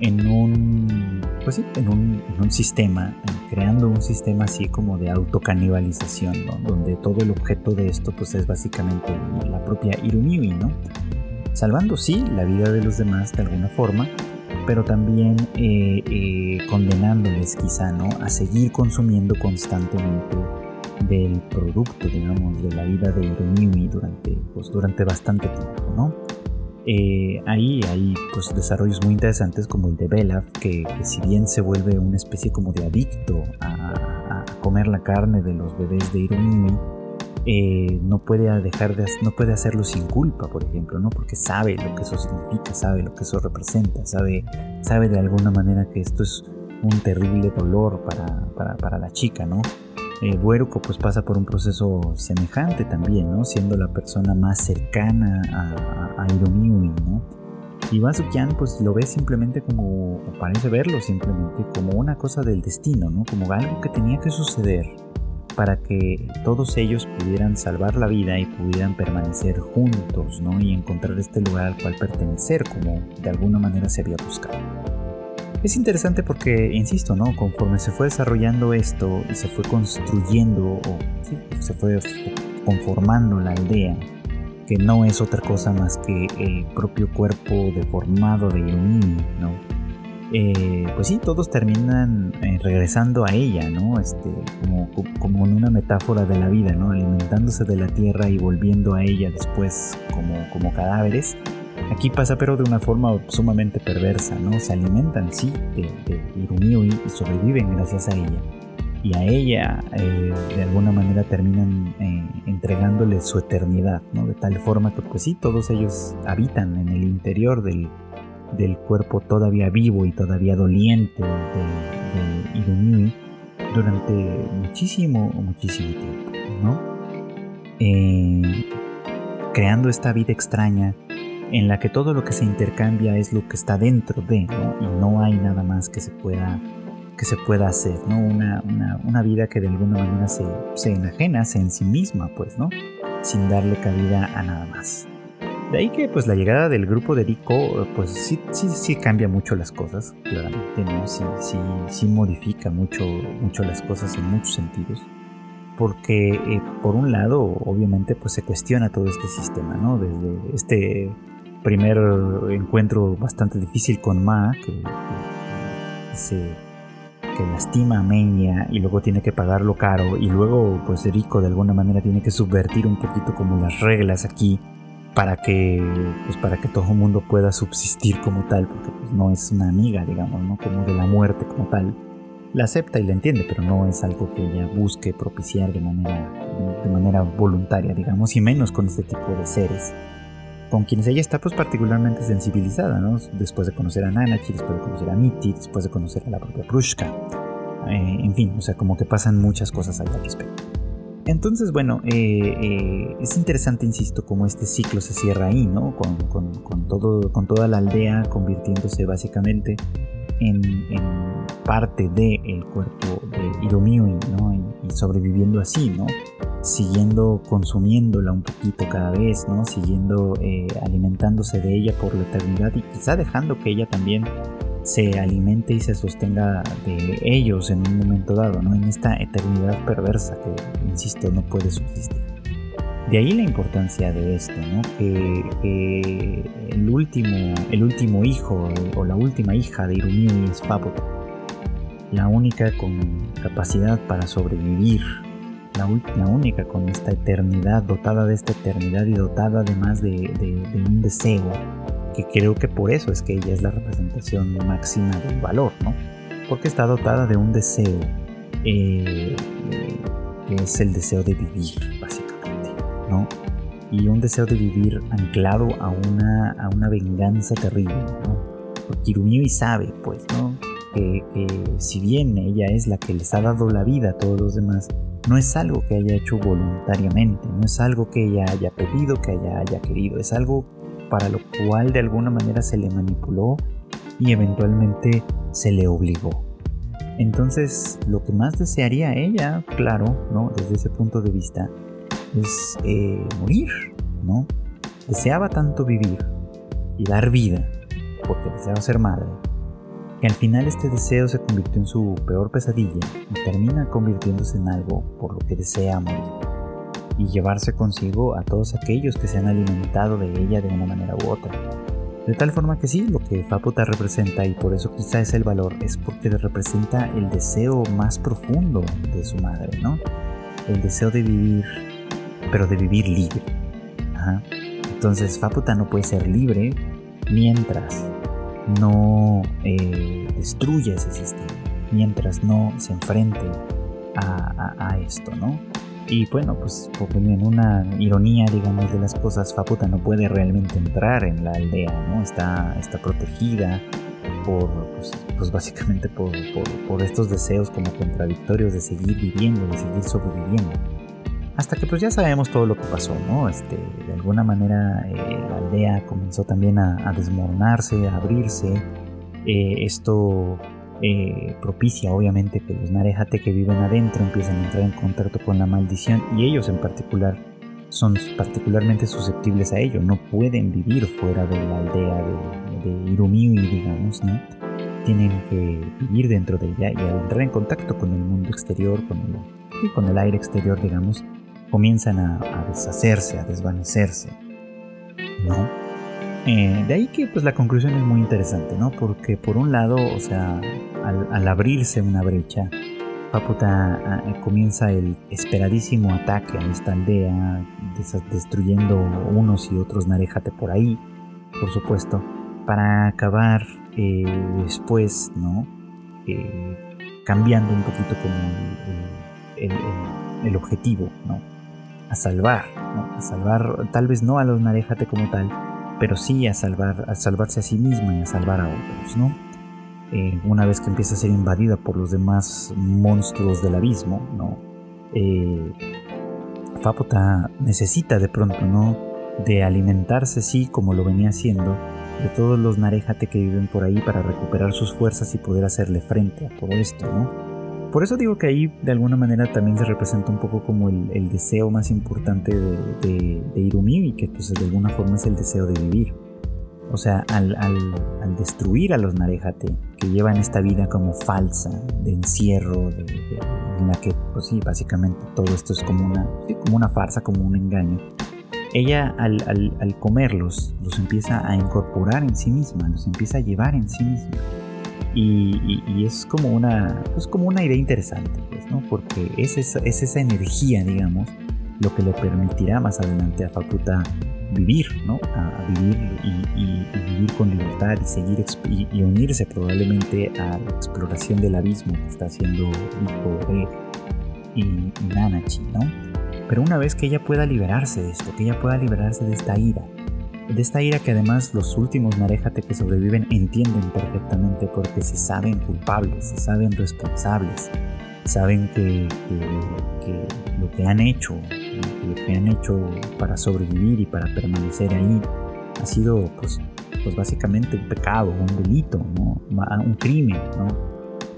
A: En un, pues sí, en un, en un sistema, creando un sistema así como de autocanibalización, Donde todo el objeto de esto pues es básicamente la propia Irumiwi, ¿no? salvando sí la vida de los demás de alguna forma, pero también eh, eh, condenándoles quizá ¿no? a seguir consumiendo constantemente del producto, digamos, de la vida de Ironiwi durante, pues, durante bastante tiempo, ¿no? Eh, ahí hay pues, desarrollos muy interesantes como el de Belaf, que, si bien se vuelve una especie como de adicto a, a comer la carne de los bebés de Ironiwi, eh, no puede dejar de no puede hacerlo sin culpa, por ejemplo, ¿no? Porque sabe lo que eso significa, sabe lo que eso representa, sabe, sabe de alguna manera que esto es un terrible dolor para, para, la chica, ¿no? Eh, Bueruko pues pasa por un proceso semejante también, ¿no? Siendo la persona más cercana a, a, ¿no? Y Basukian pues lo ve simplemente como, o parece verlo simplemente como una cosa del destino, ¿no? Como algo que tenía que suceder para que todos ellos pudieran salvar la vida y pudieran permanecer juntos, ¿no? Y encontrar este lugar al cual pertenecer, como de alguna manera se había buscado. Es interesante porque, insisto, ¿no? Conforme se fue desarrollando esto y se fue construyendo, o se fue conformando la aldea, que no es otra cosa más que el propio cuerpo deformado de Yumi, ¿no? Eh, pues sí, todos terminan eh, regresando a ella, ¿no? Este, como, como en una metáfora de la vida, ¿no? Alimentándose de la tierra y volviendo a ella después como, como cadáveres. Aquí pasa pero de una forma sumamente perversa, ¿no? Se alimentan, sí, de, de y sobreviven gracias a ella. Y a ella, eh, de alguna manera, terminan entregándole su eternidad, ¿no? De tal forma que, pues sí, todos ellos habitan en el interior del, del cuerpo todavía vivo y todavía doliente de, de durante muchísimo, muchísimo tiempo, ¿no? Eh, creando esta vida extraña en la que todo lo que se intercambia es lo que está dentro de, ¿no? Y no hay nada más que se pueda, que se pueda hacer, ¿no? Una, una, vida que de alguna manera se, se enajena, se en sí misma, pues, ¿no? Sin darle cabida a nada más. De ahí que pues la llegada del grupo de Rico pues sí, sí, sí cambia mucho las cosas, claramente, ¿no? Sí, sí, sí modifica mucho, mucho las cosas en muchos sentidos. Porque eh, por un lado, obviamente, pues se cuestiona todo este sistema, ¿no? Desde este primer encuentro bastante difícil con Ma, que, se que lastima a Meña y luego tiene que pagarlo caro y luego pues Rico de alguna manera tiene que subvertir un poquito como las reglas aquí para que pues para que todo el mundo pueda subsistir como tal porque pues, no es una amiga digamos no como de la muerte como tal. La acepta y la entiende pero no es algo que ella busque propiciar de manera de manera voluntaria digamos y menos con este tipo de seres con quienes ella está pues particularmente sensibilizada ¿no? después de conocer a Nanachi después de conocer a Miti después de conocer a la propia Prushka eh, en fin o sea como que pasan muchas cosas al respecto entonces, bueno, eh, eh, es interesante, insisto, cómo este ciclo se cierra ahí, ¿no? Con, todo, con toda la aldea convirtiéndose básicamente en, parte del cuerpo de Hiromiui, ¿no? Y, sobreviviendo así, ¿no? Siguiendo consumiéndola un poquito cada vez, ¿no? Siguiendo eh, alimentándose de ella por la eternidad y quizá dejando que ella también se alimente y se sostenga de ellos en un momento dado, ¿no? En esta eternidad perversa que, insisto, no puede subsistir. De ahí la importancia de esto, ¿no? Que, el, último, el último hijo o la última hija de Irumi es Papo, la única con capacidad para sobrevivir, la, única con esta eternidad, dotada de esta eternidad y dotada además de, de un deseo que creo que por eso es que ella es la representación máxima del valor, ¿no? Porque está dotada de un deseo, eh, que es el deseo de vivir, básicamente, Y un deseo de vivir anclado a una, a una venganza terrible, ¿no? Porque Irumimi sabe, pues, que, si bien ella es la que les ha dado la vida a todos los demás, no es algo que haya hecho voluntariamente, no es algo que ella haya pedido, que ella haya querido, es algo para lo cual de alguna manera se le manipuló y eventualmente se le obligó. Entonces, lo que más desearía ella, claro, ¿no? Desde ese punto de vista, es eh, morir, ¿no? Deseaba tanto vivir y dar vida, porque deseaba ser madre, que al final este deseo se convirtió en su peor pesadilla y termina convirtiéndose en algo por lo que desea morir y llevarse consigo a todos aquellos que se han alimentado de ella de una manera u otra. De tal forma que sí, lo que Faputa representa, y por eso quizá es el valor, es porque representa el deseo más profundo de su madre, ¿no? El deseo de vivir, pero de vivir libre. Entonces Faputa no puede ser libre mientras no eh, destruya ese sistema, mientras no se enfrente a, esto, ¿no? Y bueno, pues en una ironía, digamos, de las cosas, Faputa no puede realmente entrar en la aldea, ¿no? Está, está protegida por, pues, pues básicamente por, por, estos deseos como contradictorios de seguir viviendo, de seguir sobreviviendo. Hasta que pues ya sabemos todo lo que pasó, ¿no? Este, de alguna manera eh, la aldea comenzó también a, desmoronarse, a abrirse. Eh, esto eh, propicia obviamente que los Narejate que viven adentro empiecen a entrar en contacto con la maldición y ellos en particular son particularmente susceptibles a ello. No pueden vivir fuera de la aldea de, de Irumiui, digamos, ¿no? Tienen que vivir dentro de ella y al entrar en contacto con el mundo exterior, con el, con el aire exterior, digamos, comienzan a, deshacerse, a desvanecerse, ¿no? Eh, de ahí que pues la conclusión es muy interesante, ¿no? Porque por un lado, o sea, al, abrirse una brecha, Paputa comienza el esperadísimo ataque a esta aldea, destruyendo unos y otros narejate por ahí, por supuesto, para acabar eh, después, ¿no? Eh, cambiando un poquito como el, el objetivo, ¿no? A salvar, a salvar tal vez no a los Narejate como tal, pero sí a salvar, a salvarse a sí misma y a salvar a otros, ¿no? Eh, una vez que empieza a ser invadida por los demás monstruos del abismo, ¿no? Eh, necesita de pronto, ¿no? De alimentarse, sí, como lo venía haciendo, de todos los Narejate que viven por ahí para recuperar sus fuerzas y poder hacerle frente a todo esto, ¿no? Por eso digo que ahí de alguna manera también se representa un poco como el, deseo más importante de, de, y que pues de alguna forma es el deseo de vivir. O sea, al, destruir a los Narejate, que llevan esta vida como falsa, de encierro, en la que, pues sí, básicamente todo esto es como una, como una farsa, como un engaño, ella al, al, comerlos los empieza a incorporar en sí misma, los empieza a llevar en sí misma. Y, es como una, pues como una idea interesante, pues. Porque es esa, es esa energía, digamos, lo que le permitirá más adelante a Facuta vivir, ¿no? A, vivir y, vivir con libertad y seguir y, unirse probablemente a la exploración del abismo que está haciendo Iko y, y Nanachi, ¿no? Pero una vez que ella pueda liberarse de esto, que ella pueda liberarse de esta ira, de esta ira que además los últimos Narejate que sobreviven entienden perfectamente porque se saben culpables, se saben responsables, saben que, lo que han hecho, lo que han hecho para sobrevivir y para permanecer ahí ha sido pues, pues básicamente un pecado, un delito, un crimen,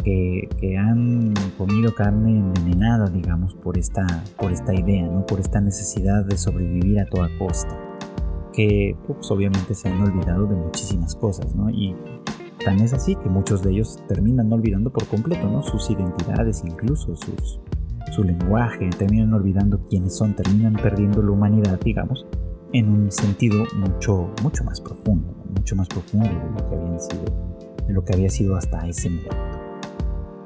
A: Que, que, han comido carne envenenada, digamos, por esta, por esta idea, ¿no? por esta necesidad de sobrevivir a toda costa que pues, obviamente se han olvidado de muchísimas cosas, ¿no? Y tan es así que muchos de ellos terminan olvidando por completo, ¿no? Sus identidades, incluso sus, su lenguaje, terminan olvidando quiénes son, terminan perdiendo la humanidad, digamos, en un sentido mucho, mucho más profundo, mucho más profundo de lo que habían sido, de lo que había sido hasta ese momento.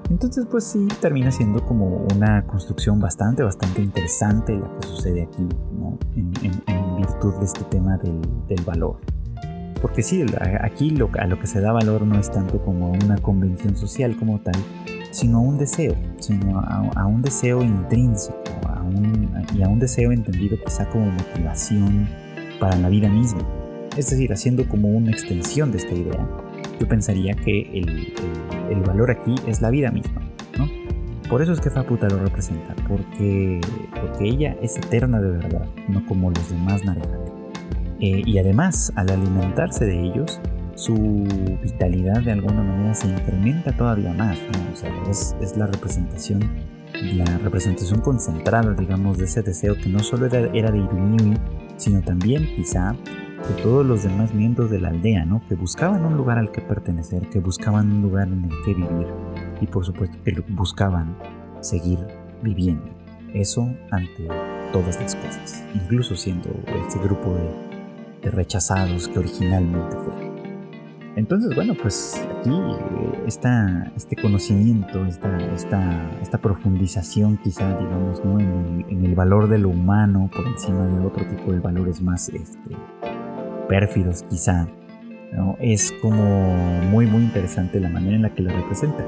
A: Entonces, pues sí, termina siendo como una construcción bastante, bastante interesante la que sucede aquí, ¿no? En, virtud de este tema del, valor. Porque sí, aquí lo, a lo que se da valor no es tanto como una convención social como tal, sino a un deseo, sino a, un deseo intrínseco, y a un deseo entendido quizá como motivación para la vida misma. Es decir, haciendo como una extensión de esta idea, yo pensaría que el el valor aquí es la vida misma. Por eso es que Faputa lo representa, porque, porque ella es eterna de verdad, no como los demás Narejate. Eh, y además, al alimentarse de ellos, su vitalidad de alguna manera se incrementa todavía más. O sea, es, es, la representación, la representación concentrada, digamos, de ese deseo que no solo era, era de Irumiri, sino también quizá de todos los demás miembros de la aldea, ¿no? Que buscaban un lugar al que pertenecer, que buscaban un lugar en el que vivir y por supuesto que buscaban seguir viviendo. Eso ante todas las cosas, incluso siendo ese grupo de, rechazados que originalmente fueron. Entonces, bueno, pues aquí eh, está este conocimiento, esta, esta, esta profundización quizá, digamos, ¿no? en, el, valor de lo humano por encima de otro tipo de valores más este, pérfidos quizá, ¿no? es como muy muy interesante la manera en la que lo representa.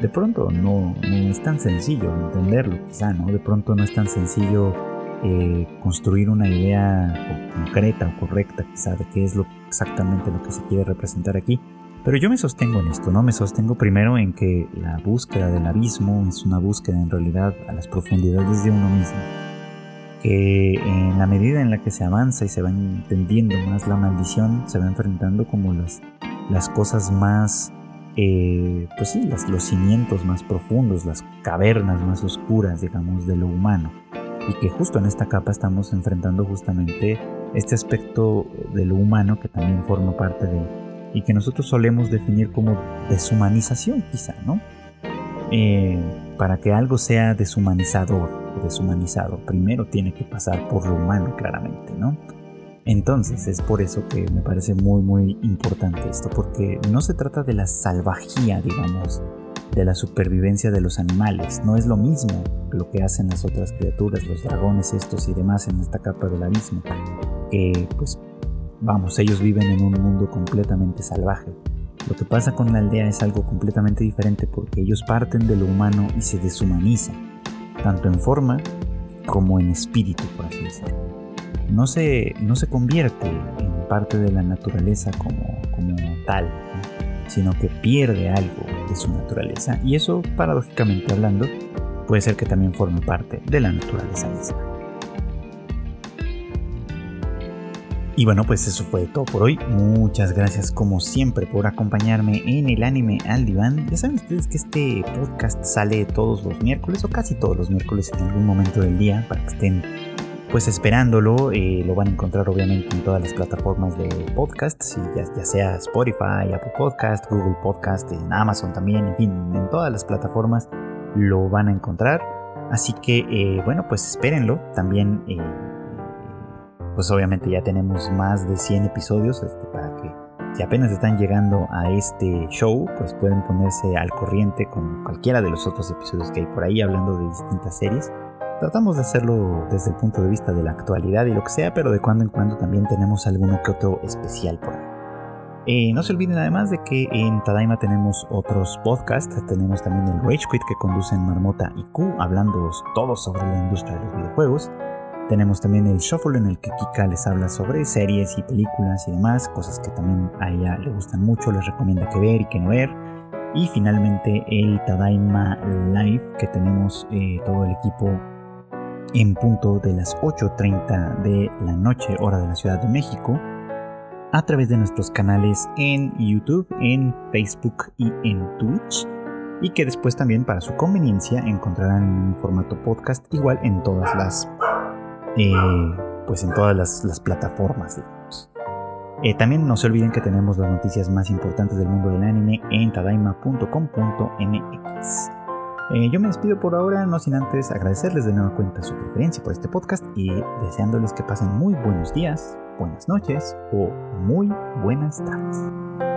A: De pronto no, no es tan sencillo entenderlo quizá, ¿no? De pronto no es tan sencillo eh, construir una idea concreta o correcta quizá de qué es lo, exactamente lo que se quiere representar aquí. Pero yo me sostengo en esto, ¿no? Me sostengo primero en que la búsqueda del abismo es una búsqueda en realidad a las profundidades de uno mismo que en la medida en la que se avanza y se va entendiendo más la maldición, se va enfrentando como las, las cosas más, eh, pues sí, los cimientos más profundos, las cavernas más oscuras, digamos, de lo humano. Y que justo en esta capa estamos enfrentando justamente este aspecto de lo humano que también forma parte de, y que nosotros solemos definir como deshumanización quizá, ¿no? Eh, para que algo sea deshumanizador deshumanizado, primero tiene que pasar por lo humano claramente, ¿no? Entonces es por eso que me parece muy muy importante esto, porque no se trata de la salvajía, digamos, de la supervivencia de los animales, no es lo mismo lo que hacen las otras criaturas, los dragones estos y demás en esta capa del abismo, que pues vamos, ellos viven en un mundo completamente salvaje. Lo que pasa con la aldea es algo completamente diferente porque ellos parten de lo humano y se deshumanizan tanto en forma como en espíritu, por así decirlo. No se, no se convierte en parte de la naturaleza como, como tal, sino que pierde algo de su naturaleza y eso, paradójicamente hablando, puede ser que también forme parte de la naturaleza misma. Y bueno, pues eso fue todo por hoy. Muchas gracias como siempre por acompañarme en el anime al diván. Ya saben ustedes que este podcast sale todos los miércoles o casi todos los miércoles en algún momento del día para que estén pues esperándolo. Eh, lo van a encontrar obviamente en todas las plataformas de podcast, ya, ya, sea Spotify, Apple Podcast, Google Podcast, en Amazon también, en fin, en todas las plataformas lo van a encontrar. Así que eh, bueno, pues espérenlo. También... Eh, pues obviamente ya tenemos más de 100 episodios este, para que si apenas están llegando a este show, pues pueden ponerse al corriente con cualquiera de los otros episodios que hay por ahí hablando de distintas series. Tratamos de hacerlo desde el punto de vista de la actualidad y lo que sea, pero de cuando en cuando también tenemos alguno que otro especial por ahí. Eh, no se olviden además de que en Tadaima tenemos otros podcasts, tenemos también el Rage Quit que conducen Marmota y Q, hablando todo sobre la industria de los videojuegos. Tenemos también el Shuffle en el que Kika les habla sobre series y películas y demás, cosas que también a ella le gustan mucho, les recomienda que ver y que no ver. Y finalmente el Tadaima Live que tenemos eh, todo el equipo en punto de las 8.30 de la noche hora de la Ciudad de México a través de nuestros canales en YouTube, en Facebook y en Twitch y que después también para su conveniencia encontrarán un formato podcast igual en todas las eh, pues en todas las, plataformas, digamos. Eh, también no se olviden que tenemos las noticias más importantes del mundo del anime en tadaima.com.mx. Eh, yo me despido por ahora, no sin antes agradecerles de nueva cuenta su preferencia por este podcast y deseándoles que pasen muy buenos días, buenas noches o muy buenas tardes.